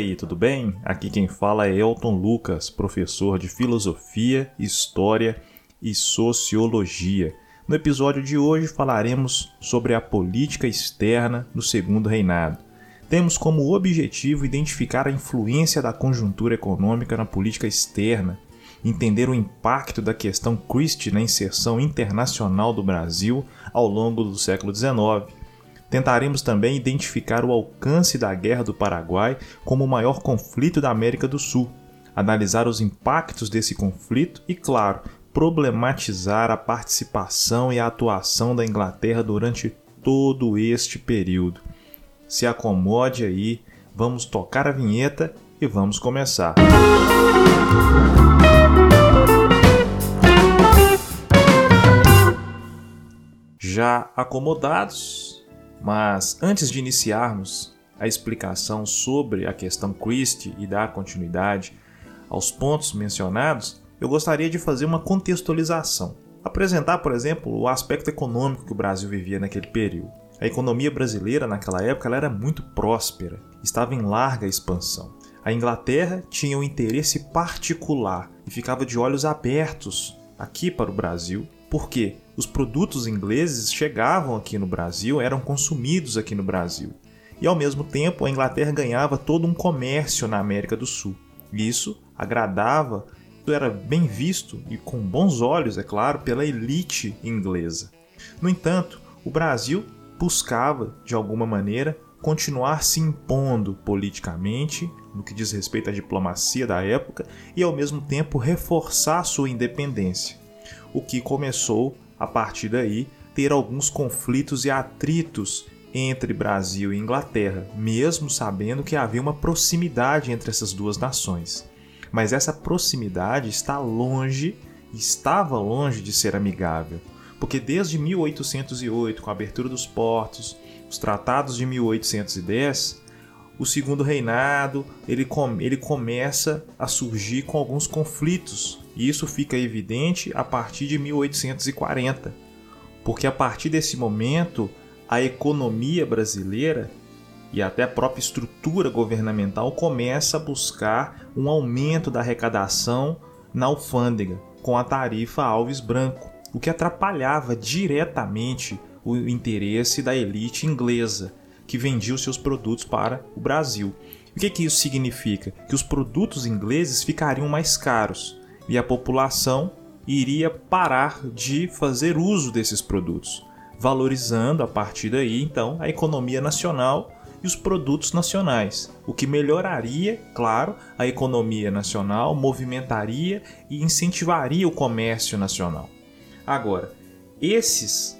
aí, tudo bem? Aqui quem fala é Elton Lucas, professor de Filosofia, História e Sociologia. No episódio de hoje falaremos sobre a política externa no Segundo Reinado. Temos como objetivo identificar a influência da conjuntura econômica na política externa, entender o impacto da questão Christie na inserção internacional do Brasil ao longo do século XIX Tentaremos também identificar o alcance da Guerra do Paraguai como o maior conflito da América do Sul, analisar os impactos desse conflito e, claro, problematizar a participação e a atuação da Inglaterra durante todo este período. Se acomode aí, vamos tocar a vinheta e vamos começar. Já acomodados, mas antes de iniciarmos a explicação sobre a questão Christie e dar continuidade aos pontos mencionados, eu gostaria de fazer uma contextualização. Apresentar, por exemplo, o aspecto econômico que o Brasil vivia naquele período. A economia brasileira naquela época era muito próspera, estava em larga expansão. A Inglaterra tinha um interesse particular e ficava de olhos abertos aqui para o Brasil porque os produtos ingleses chegavam aqui no Brasil, eram consumidos aqui no Brasil. E ao mesmo tempo, a Inglaterra ganhava todo um comércio na América do Sul. Isso agradava, era bem visto e com bons olhos, é claro, pela elite inglesa. No entanto, o Brasil buscava, de alguma maneira, continuar se impondo politicamente, no que diz respeito à diplomacia da época, e ao mesmo tempo reforçar sua independência o que começou, a partir daí, ter alguns conflitos e atritos entre Brasil e Inglaterra, mesmo sabendo que havia uma proximidade entre essas duas nações. Mas essa proximidade está longe, estava longe de ser amigável, porque desde 1808, com a abertura dos portos, os tratados de 1810, o segundo reinado ele, ele começa a surgir com alguns conflitos e isso fica evidente a partir de 1840, porque a partir desse momento a economia brasileira e até a própria estrutura governamental começa a buscar um aumento da arrecadação na alfândega com a tarifa Alves Branco, o que atrapalhava diretamente o interesse da elite inglesa que vendia os seus produtos para o Brasil. O que, que isso significa? Que os produtos ingleses ficariam mais caros e a população iria parar de fazer uso desses produtos, valorizando a partir daí então a economia nacional e os produtos nacionais, o que melhoraria, claro, a economia nacional, movimentaria e incentivaria o comércio nacional. Agora, esses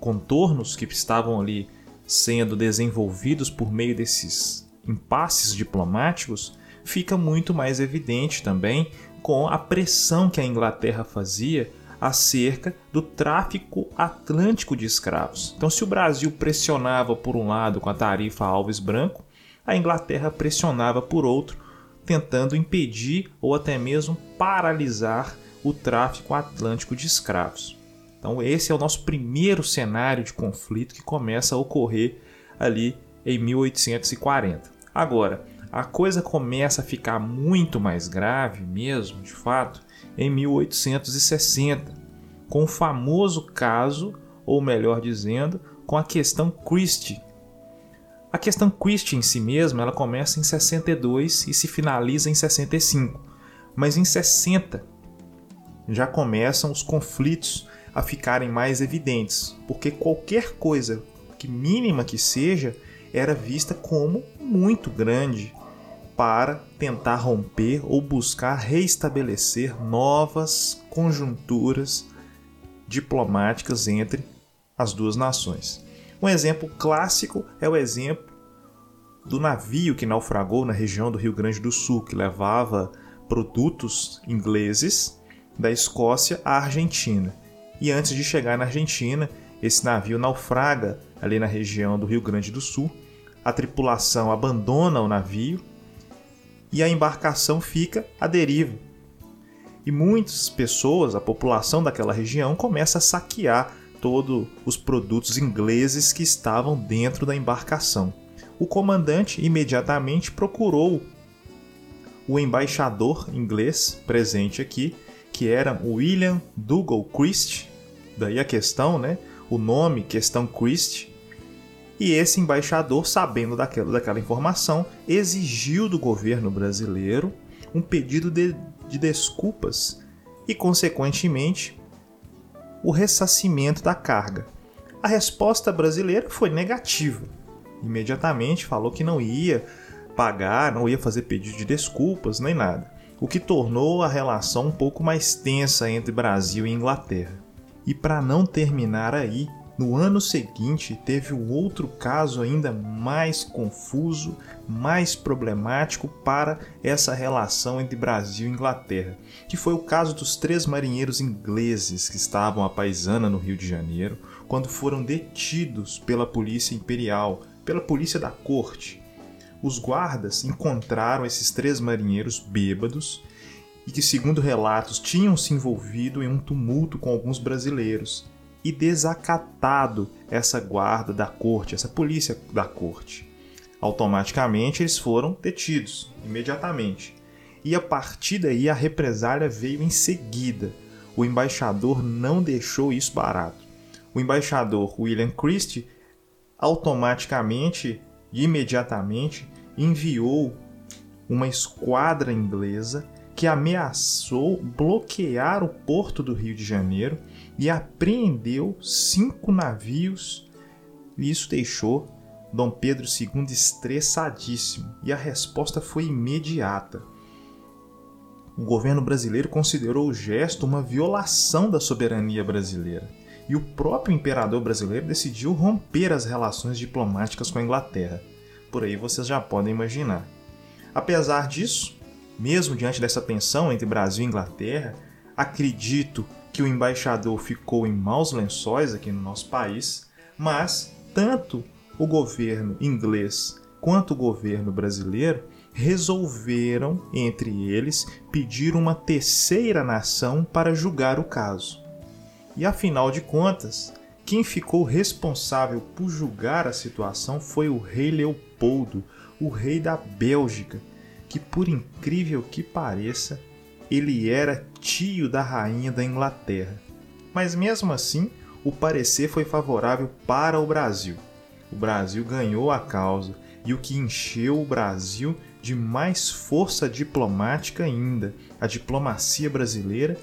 contornos que estavam ali sendo desenvolvidos por meio desses impasses diplomáticos fica muito mais evidente também com a pressão que a Inglaterra fazia acerca do tráfico atlântico de escravos. Então, se o Brasil pressionava por um lado com a tarifa Alves Branco, a Inglaterra pressionava por outro, tentando impedir ou até mesmo paralisar o tráfico atlântico de escravos. Então, esse é o nosso primeiro cenário de conflito que começa a ocorrer ali em 1840. Agora, a coisa começa a ficar muito mais grave mesmo, de fato, em 1860, com o famoso caso, ou melhor dizendo, com a questão Christie. A questão Christie em si mesma, ela começa em 62 e se finaliza em 65, mas em 60 já começam os conflitos a ficarem mais evidentes, porque qualquer coisa que mínima que seja era vista como muito grande para tentar romper ou buscar reestabelecer novas conjunturas diplomáticas entre as duas nações. Um exemplo clássico é o exemplo do navio que naufragou na região do Rio Grande do Sul, que levava produtos ingleses da Escócia à Argentina. E antes de chegar na Argentina, esse navio naufraga ali na região do Rio Grande do Sul. A tripulação abandona o navio e a embarcação fica à deriva. E muitas pessoas, a população daquela região, começa a saquear todos os produtos ingleses que estavam dentro da embarcação. o comandante imediatamente procurou o embaixador inglês presente aqui, que era William Dougal Christie, daí a questão, né? O nome, questão Christie. E esse embaixador, sabendo daquela, daquela informação, exigiu do governo brasileiro um pedido de, de desculpas e, consequentemente, o ressarcimento da carga. A resposta brasileira foi negativa. Imediatamente falou que não ia pagar, não ia fazer pedido de desculpas nem nada, o que tornou a relação um pouco mais tensa entre Brasil e Inglaterra. E para não terminar aí, no ano seguinte teve um outro caso ainda mais confuso, mais problemático para essa relação entre Brasil e Inglaterra, que foi o caso dos três marinheiros ingleses que estavam a paisana no Rio de Janeiro, quando foram detidos pela Polícia Imperial, pela Polícia da Corte, os guardas encontraram esses três marinheiros bêbados e que, segundo relatos, tinham se envolvido em um tumulto com alguns brasileiros e desacatado essa guarda da corte, essa polícia da corte. Automaticamente eles foram detidos, imediatamente. E a partir daí a represália veio em seguida. O embaixador não deixou isso barato. O embaixador William Christie automaticamente, imediatamente, enviou uma esquadra inglesa que ameaçou bloquear o porto do Rio de Janeiro e apreendeu cinco navios. E isso deixou Dom Pedro II estressadíssimo e a resposta foi imediata. O governo brasileiro considerou o gesto uma violação da soberania brasileira e o próprio imperador brasileiro decidiu romper as relações diplomáticas com a Inglaterra por aí vocês já podem imaginar. Apesar disso, mesmo diante dessa tensão entre Brasil e Inglaterra, acredito que o embaixador ficou em maus lençóis aqui no nosso país, mas tanto o governo inglês quanto o governo brasileiro resolveram, entre eles, pedir uma terceira nação para julgar o caso. E afinal de contas, quem ficou responsável por julgar a situação foi o rei Leopoldo, o rei da Bélgica, que por incrível que pareça, ele era tio da rainha da Inglaterra. Mas mesmo assim, o parecer foi favorável para o Brasil. O Brasil ganhou a causa e o que encheu o Brasil de mais força diplomática ainda. A diplomacia brasileira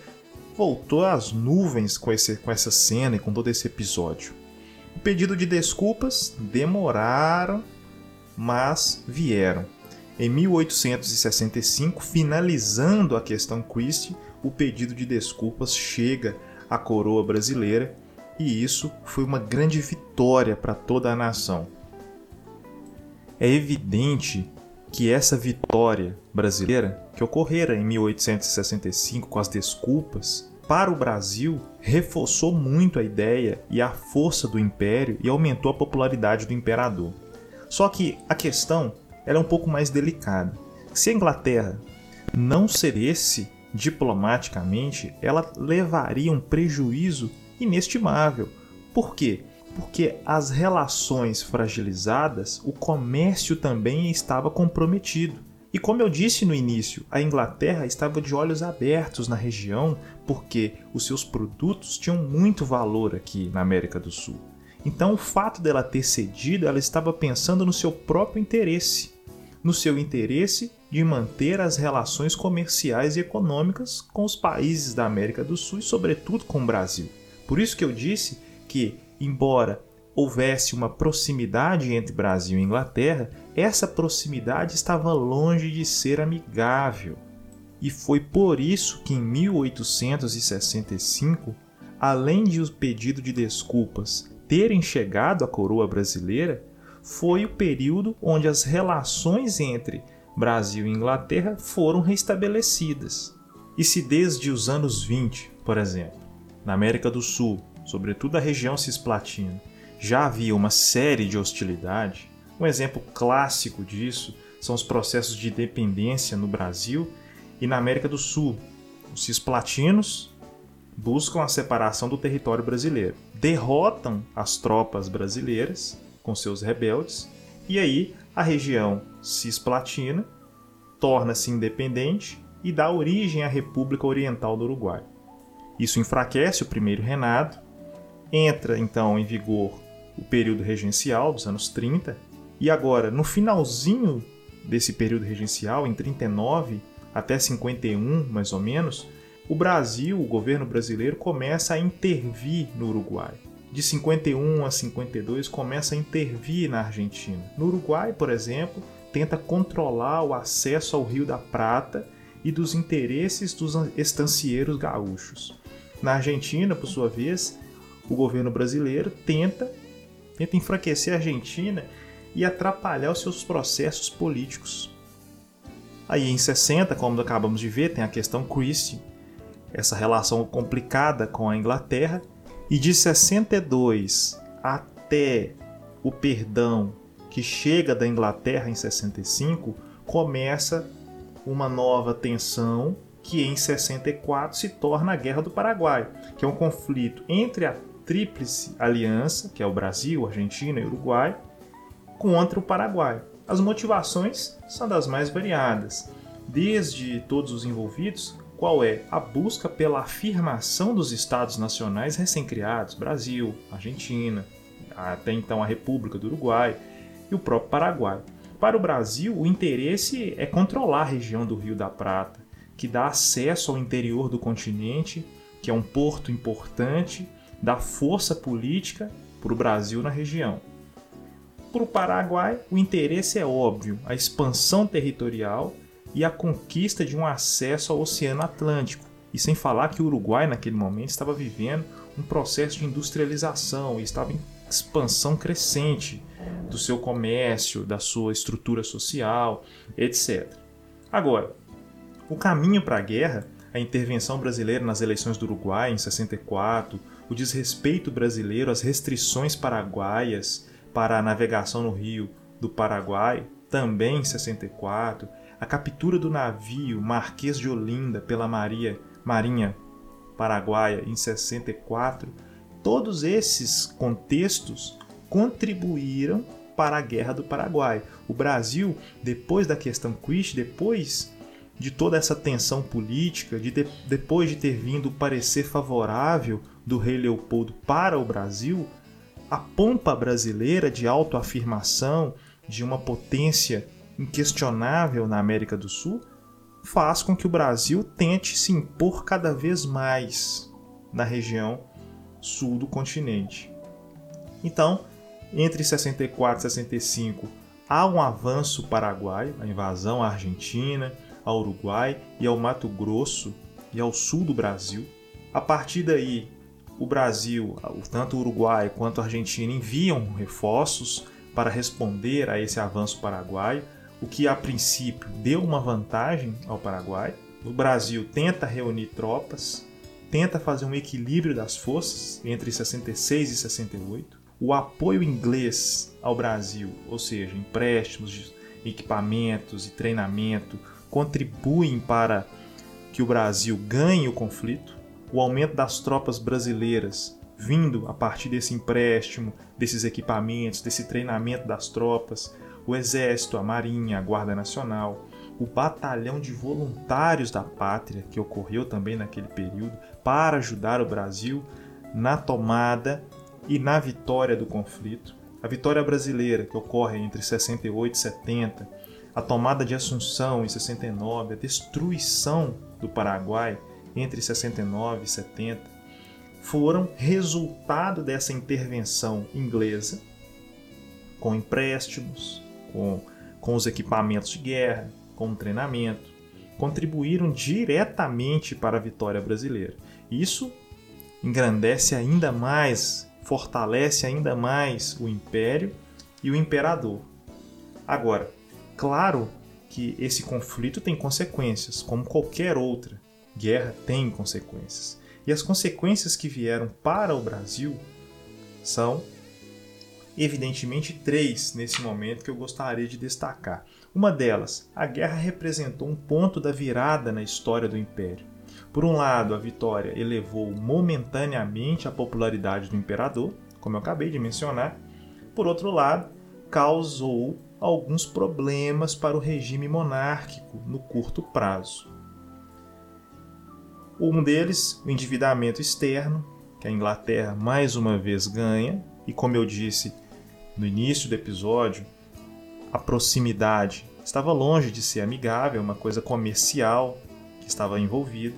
voltou às nuvens com, esse, com essa cena e com todo esse episódio. O pedido de desculpas demoraram, mas vieram. Em 1865, finalizando a questão Christie, o pedido de desculpas chega à coroa brasileira e isso foi uma grande vitória para toda a nação. É evidente que essa vitória brasileira, que ocorrera em 1865 com as desculpas, para o Brasil reforçou muito a ideia e a força do império e aumentou a popularidade do imperador. Só que a questão é um pouco mais delicada. Se a Inglaterra não cedesse diplomaticamente, ela levaria um prejuízo inestimável. Por quê? porque as relações fragilizadas, o comércio também estava comprometido. E como eu disse no início, a Inglaterra estava de olhos abertos na região porque os seus produtos tinham muito valor aqui na América do Sul. Então, o fato dela ter cedido, ela estava pensando no seu próprio interesse, no seu interesse de manter as relações comerciais e econômicas com os países da América do Sul e, sobretudo, com o Brasil. Por isso que eu disse que embora houvesse uma proximidade entre Brasil e Inglaterra, essa proximidade estava longe de ser amigável. E foi por isso que em 1865, além de o pedido de desculpas terem chegado à coroa brasileira, foi o período onde as relações entre Brasil e Inglaterra foram restabelecidas. E se desde os anos 20, por exemplo, na América do Sul, sobretudo a região cisplatina, já havia uma série de hostilidade, um exemplo clássico disso são os processos de independência no Brasil e na América do Sul. Os cisplatinos buscam a separação do território brasileiro, derrotam as tropas brasileiras com seus rebeldes e aí a região cisplatina torna-se independente e dá origem à República Oriental do Uruguai. Isso enfraquece o primeiro reinado, entra então em vigor o período regencial dos anos 30, e agora, no finalzinho desse período regencial, em 39 até 51, mais ou menos, o Brasil, o governo brasileiro, começa a intervir no Uruguai. De 51 a 52, começa a intervir na Argentina. No Uruguai, por exemplo, tenta controlar o acesso ao Rio da Prata e dos interesses dos estancieiros gaúchos. Na Argentina, por sua vez, o governo brasileiro tenta, tenta enfraquecer a Argentina e atrapalhar os seus processos políticos. Aí em 60, como acabamos de ver, tem a questão Christie, essa relação complicada com a Inglaterra, e de 62 até o perdão que chega da Inglaterra em 65, começa uma nova tensão que em 64 se torna a Guerra do Paraguai, que é um conflito entre a Tríplice Aliança, que é o Brasil, Argentina e Uruguai, contra o Paraguai. As motivações são das mais variadas, desde todos os envolvidos, qual é a busca pela afirmação dos estados nacionais recém-criados, Brasil, Argentina, até então a República do Uruguai e o próprio Paraguai. Para o Brasil, o interesse é controlar a região do Rio da Prata, que dá acesso ao interior do continente, que é um porto importante, dá força política para o Brasil na região. Para o Paraguai, o interesse é óbvio: a expansão territorial e a conquista de um acesso ao Oceano Atlântico. E sem falar que o Uruguai, naquele momento, estava vivendo um processo de industrialização e estava em expansão crescente do seu comércio, da sua estrutura social, etc. Agora, o caminho para a guerra, a intervenção brasileira nas eleições do Uruguai em 64, o desrespeito brasileiro às restrições paraguaias para a navegação no rio do Paraguai, também em 64, a captura do navio Marquês de Olinda pela Maria, Marinha Paraguaia em 64, todos esses contextos contribuíram para a Guerra do Paraguai. O Brasil, depois da questão Christ, depois de toda essa tensão política, de, de depois de ter vindo o parecer favorável do rei Leopoldo para o Brasil, a pompa brasileira de autoafirmação de uma potência inquestionável na América do Sul faz com que o Brasil tente se impor cada vez mais na região sul do continente. Então, entre 64 e 65 há um avanço paraguaio, a invasão à Argentina, ao Uruguai e ao Mato Grosso e ao sul do Brasil. A partir daí, o Brasil, tanto o Uruguai quanto a Argentina, enviam reforços para responder a esse avanço paraguaio, o que a princípio deu uma vantagem ao Paraguai. O Brasil tenta reunir tropas, tenta fazer um equilíbrio das forças entre 66 e 68 o apoio inglês ao Brasil, ou seja, empréstimos de equipamentos e treinamento, contribuem para que o Brasil ganhe o conflito. O aumento das tropas brasileiras, vindo a partir desse empréstimo, desses equipamentos, desse treinamento das tropas, o Exército, a Marinha, a Guarda Nacional, o Batalhão de Voluntários da Pátria, que ocorreu também naquele período, para ajudar o Brasil na tomada e na vitória do conflito, a vitória brasileira, que ocorre entre 68 e 70, a tomada de Assunção em 69, a destruição do Paraguai entre 69 e 70, foram resultado dessa intervenção inglesa, com empréstimos, com, com os equipamentos de guerra, com o treinamento, contribuíram diretamente para a vitória brasileira. Isso engrandece ainda mais fortalece ainda mais o império e o imperador. Agora, claro que esse conflito tem consequências, como qualquer outra guerra tem consequências. E as consequências que vieram para o Brasil são, evidentemente, três nesse momento que eu gostaria de destacar. Uma delas, a guerra representou um ponto da virada na história do Império. Por um lado, a vitória elevou momentaneamente a popularidade do imperador, como eu acabei de mencionar. Por outro lado, causou alguns problemas para o regime monárquico no curto prazo. Um deles, o endividamento externo, que a Inglaterra mais uma vez ganha, e como eu disse no início do episódio, a proximidade estava longe de ser amigável, uma coisa comercial que estava envolvida.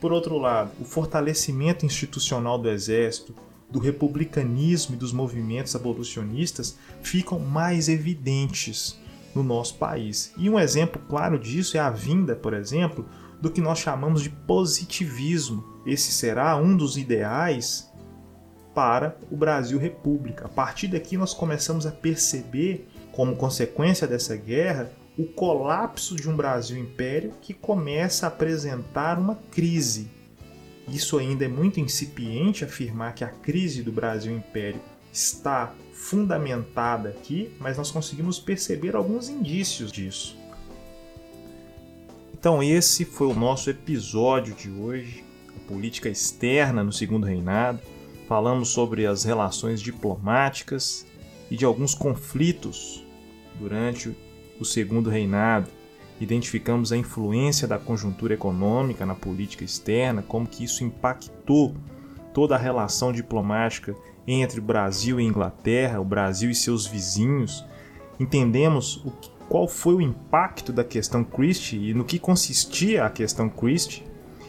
Por outro lado, o fortalecimento institucional do exército, do republicanismo e dos movimentos abolicionistas ficam mais evidentes no nosso país. E um exemplo claro disso é a vinda, por exemplo, do que nós chamamos de positivismo. Esse será um dos ideais para o Brasil República. A partir daqui nós começamos a perceber, como consequência dessa guerra, o colapso de um Brasil Império que começa a apresentar uma crise. Isso ainda é muito incipiente afirmar que a crise do Brasil Império está fundamentada aqui, mas nós conseguimos perceber alguns indícios disso. Então, esse foi o nosso episódio de hoje, a política externa no segundo reinado. Falamos sobre as relações diplomáticas e de alguns conflitos durante o segundo reinado. Identificamos a influência da conjuntura econômica na política externa, como que isso impactou toda a relação diplomática entre Brasil e Inglaterra, o Brasil e seus vizinhos. Entendemos o que qual foi o impacto da questão Christie e no que consistia a questão Christie.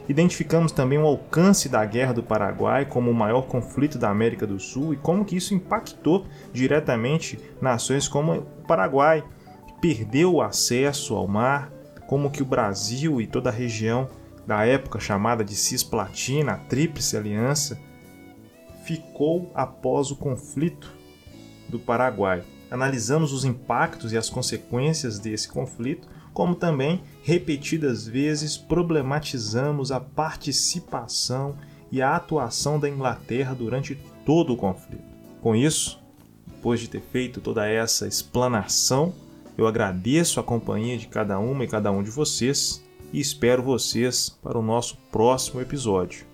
Identificamos também o alcance da Guerra do Paraguai como o maior conflito da América do Sul e como que isso impactou diretamente nações como o Paraguai, que perdeu o acesso ao mar, como que o Brasil e toda a região da época chamada de Cisplatina, a Tríplice Aliança, ficou após o conflito do Paraguai. Analisamos os impactos e as consequências desse conflito, como também, repetidas vezes, problematizamos a participação e a atuação da Inglaterra durante todo o conflito. Com isso, depois de ter feito toda essa explanação, eu agradeço a companhia de cada uma e cada um de vocês e espero vocês para o nosso próximo episódio.